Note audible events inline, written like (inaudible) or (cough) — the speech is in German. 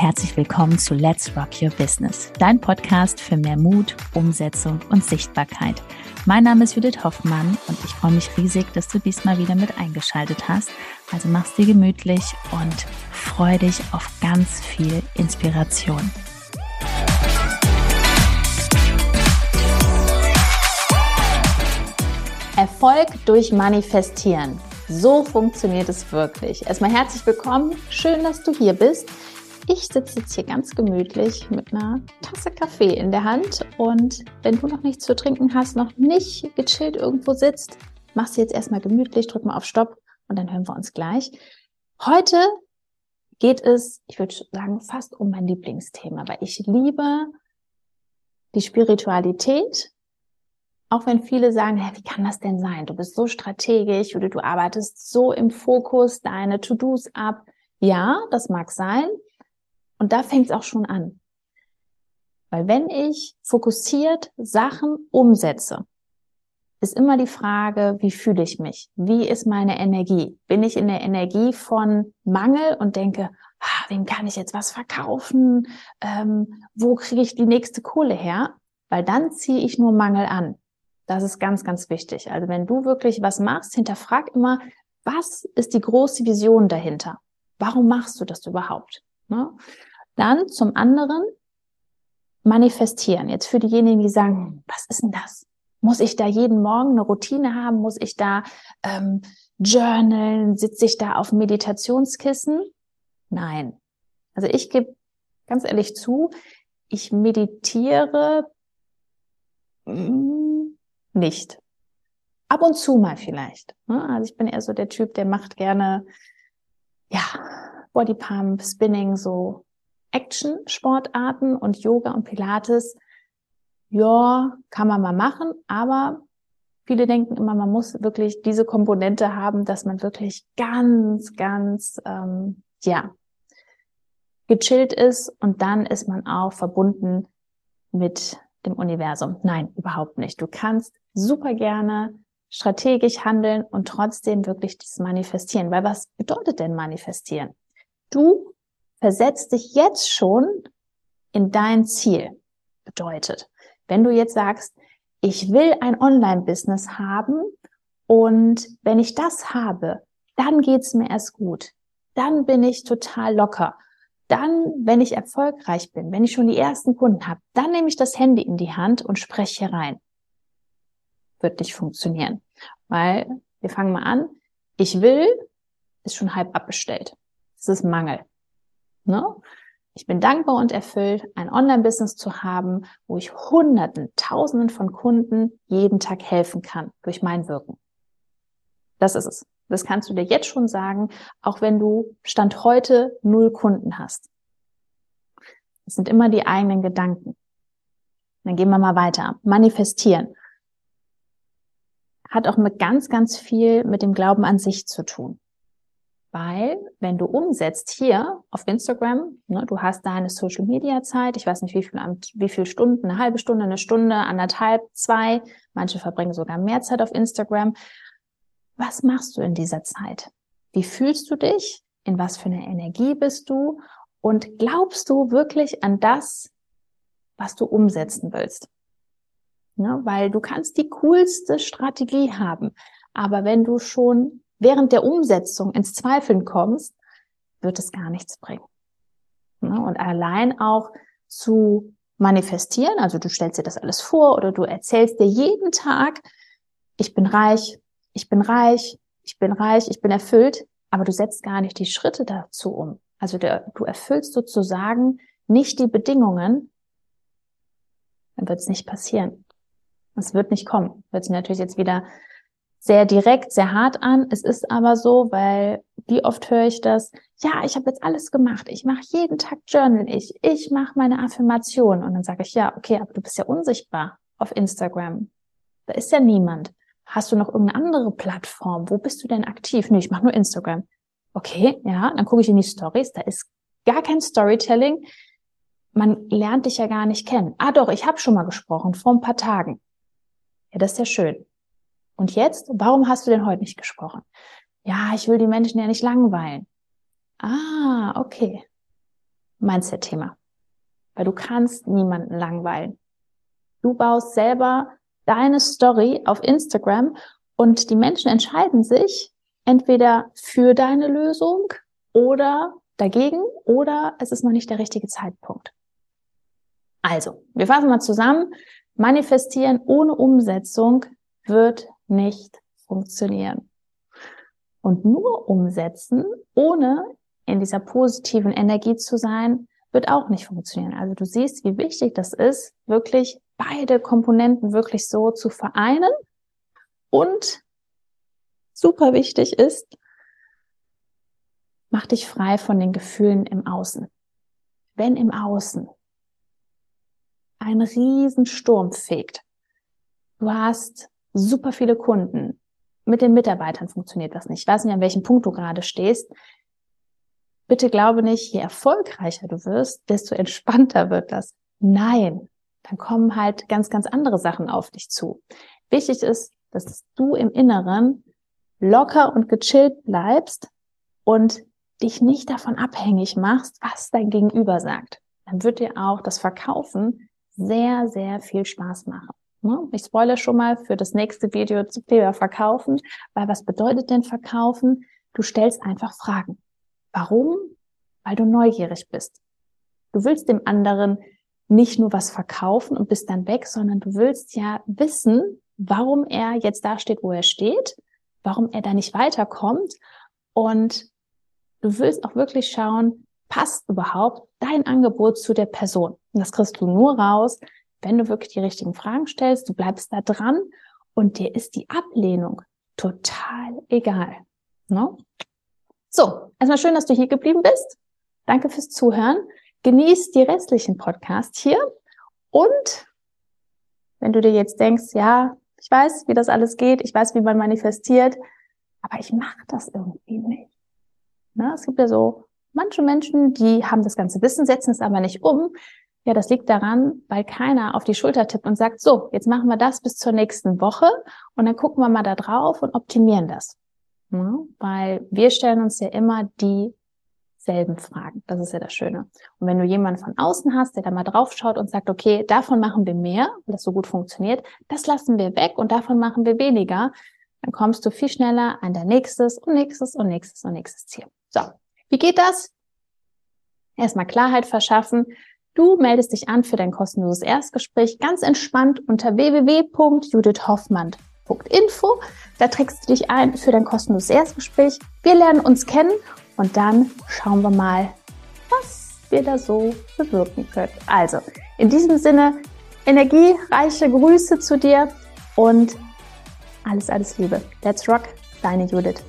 herzlich willkommen zu Let's Rock Your Business, dein Podcast für mehr Mut, Umsetzung und Sichtbarkeit. Mein Name ist Judith Hoffmann und ich freue mich riesig, dass du diesmal wieder mit eingeschaltet hast. Also mach's dir gemütlich und freu dich auf ganz viel Inspiration. Erfolg durch Manifestieren. So funktioniert es wirklich. Erstmal herzlich willkommen. Schön, dass du hier bist. Ich sitze jetzt hier ganz gemütlich mit einer Tasse Kaffee in der Hand und wenn du noch nichts zu trinken hast, noch nicht gechillt irgendwo sitzt, machst du jetzt erstmal gemütlich, drück mal auf Stopp und dann hören wir uns gleich. Heute geht es, ich würde sagen, fast um mein Lieblingsthema, weil ich liebe die Spiritualität. Auch wenn viele sagen, hey, wie kann das denn sein? Du bist so strategisch oder du arbeitest so im Fokus deine To-Dos ab. Ja, das mag sein. Und da fängt es auch schon an. Weil wenn ich fokussiert Sachen umsetze, ist immer die Frage, wie fühle ich mich? Wie ist meine Energie? Bin ich in der Energie von Mangel und denke, ah, wem kann ich jetzt was verkaufen? Ähm, wo kriege ich die nächste Kohle her? Weil dann ziehe ich nur Mangel an. Das ist ganz, ganz wichtig. Also wenn du wirklich was machst, hinterfrag immer, was ist die große Vision dahinter? Warum machst du das überhaupt? Ne? Dann zum anderen manifestieren. Jetzt für diejenigen, die sagen, was ist denn das? Muss ich da jeden Morgen eine Routine haben? Muss ich da ähm, journalen? Sitze ich da auf Meditationskissen? Nein. Also ich gebe ganz ehrlich zu, ich meditiere mm, nicht. Ab und zu mal vielleicht. Ne? Also ich bin eher so der Typ, der macht gerne, ja, Bodypump, Spinning, so Action-Sportarten und Yoga und Pilates, ja, kann man mal machen, aber viele denken immer, man muss wirklich diese Komponente haben, dass man wirklich ganz, ganz, ähm, ja, gechillt ist und dann ist man auch verbunden mit dem Universum. Nein, überhaupt nicht. Du kannst super gerne strategisch handeln und trotzdem wirklich das manifestieren. Weil was bedeutet denn manifestieren? Du versetz dich jetzt schon in dein Ziel. Bedeutet, wenn du jetzt sagst, ich will ein Online-Business haben und wenn ich das habe, dann geht's mir erst gut. Dann bin ich total locker. Dann, wenn ich erfolgreich bin, wenn ich schon die ersten Kunden habe, dann nehme ich das Handy in die Hand und spreche rein. Wird nicht funktionieren. Weil, wir fangen mal an, ich will, ist schon halb abbestellt. Das ist Mangel. Ne? Ich bin dankbar und erfüllt, ein Online-Business zu haben, wo ich Hunderten, Tausenden von Kunden jeden Tag helfen kann durch mein Wirken. Das ist es. Das kannst du dir jetzt schon sagen, auch wenn du Stand heute null Kunden hast. Das sind immer die eigenen Gedanken. Dann gehen wir mal weiter. Manifestieren. Hat auch mit ganz, ganz viel mit dem Glauben an sich zu tun. Weil, wenn du umsetzt hier auf Instagram, ne, du hast deine Social Media Zeit, ich weiß nicht, wie viel, wie viel Stunden, eine halbe Stunde, eine Stunde, anderthalb, zwei, manche verbringen sogar mehr Zeit auf Instagram. Was machst du in dieser Zeit? Wie fühlst du dich? In was für eine Energie bist du? Und glaubst du wirklich an das, was du umsetzen willst? Ne, weil du kannst die coolste Strategie haben. Aber wenn du schon während der Umsetzung ins Zweifeln kommst, wird es gar nichts bringen. Und allein auch zu manifestieren, also du stellst dir das alles vor oder du erzählst dir jeden Tag, ich bin reich, ich bin reich, ich bin reich, ich bin erfüllt, aber du setzt gar nicht die Schritte dazu um. Also der, du erfüllst sozusagen nicht die Bedingungen, dann wird es nicht passieren. Es wird nicht kommen. Wird es natürlich jetzt wieder sehr direkt, sehr hart an. Es ist aber so, weil wie oft höre ich das, ja, ich habe jetzt alles gemacht. Ich mache jeden Tag Journal ich. Ich mache meine Affirmation. Und dann sage ich, ja, okay, aber du bist ja unsichtbar auf Instagram. Da ist ja niemand. Hast du noch irgendeine andere Plattform? Wo bist du denn aktiv? Nee, ich mache nur Instagram. Okay, ja, dann gucke ich in die Stories. Da ist gar kein Storytelling. Man lernt dich ja gar nicht kennen. Ah doch, ich habe schon mal gesprochen vor ein paar Tagen. Ja, das ist ja schön. Und jetzt, warum hast du denn heute nicht gesprochen? Ja, ich will die Menschen ja nicht langweilen. Ah, okay. Mindset-Thema. Weil du kannst niemanden langweilen. Du baust selber deine Story auf Instagram und die Menschen entscheiden sich entweder für deine Lösung oder dagegen oder es ist noch nicht der richtige Zeitpunkt. Also, wir fassen mal zusammen. Manifestieren ohne Umsetzung wird nicht funktionieren. Und nur umsetzen, ohne in dieser positiven Energie zu sein, wird auch nicht funktionieren. Also du siehst, wie wichtig das ist, wirklich beide Komponenten wirklich so zu vereinen. Und super wichtig ist, mach dich frei von den Gefühlen im Außen. Wenn im Außen ein Riesensturm fegt, du hast super viele Kunden, mit den Mitarbeitern funktioniert das nicht. Ich weiß nicht, an welchem Punkt du gerade stehst. Bitte glaube nicht, je erfolgreicher du wirst, desto (laughs) entspannter wird das. Nein, dann kommen halt ganz, ganz andere Sachen auf dich zu. Wichtig ist, dass du im Inneren locker und gechillt bleibst und dich nicht davon abhängig machst, was dein Gegenüber sagt. Dann wird dir auch das Verkaufen sehr, sehr viel Spaß machen. Ne? Ich spoilere schon mal für das nächste Video zum Thema Verkaufen, weil was bedeutet denn Verkaufen? Du stellst einfach Fragen. Warum? Weil du neugierig bist. Du willst dem anderen nicht nur was verkaufen und bist dann weg, sondern du willst ja wissen, warum er jetzt da steht, wo er steht, warum er da nicht weiterkommt und du willst auch wirklich schauen, passt überhaupt dein Angebot zu der Person? Und das kriegst du nur raus, wenn du wirklich die richtigen Fragen stellst, du bleibst da dran und dir ist die Ablehnung total egal. Ne? So, erstmal schön, dass du hier geblieben bist. Danke fürs Zuhören. Genieß die restlichen Podcasts hier und wenn du dir jetzt denkst, ja, ich weiß, wie das alles geht, ich weiß, wie man manifestiert, aber ich mache das irgendwie nicht. Na, ne? es gibt ja so manche Menschen, die haben das ganze Wissen, setzen es aber nicht um. Ja, das liegt daran, weil keiner auf die Schulter tippt und sagt, so, jetzt machen wir das bis zur nächsten Woche und dann gucken wir mal da drauf und optimieren das. Ja, weil wir stellen uns ja immer dieselben Fragen. Das ist ja das Schöne. Und wenn du jemanden von außen hast, der da mal drauf schaut und sagt, okay, davon machen wir mehr, weil das so gut funktioniert, das lassen wir weg und davon machen wir weniger, dann kommst du viel schneller an dein nächstes und nächstes und nächstes und nächstes Ziel. So, wie geht das? Erstmal Klarheit verschaffen. Du meldest dich an für dein kostenloses Erstgespräch ganz entspannt unter www.judithhoffmann.info. Da trägst du dich ein für dein kostenloses Erstgespräch. Wir lernen uns kennen und dann schauen wir mal, was wir da so bewirken können. Also, in diesem Sinne, energiereiche Grüße zu dir und alles, alles Liebe. Let's rock, deine Judith.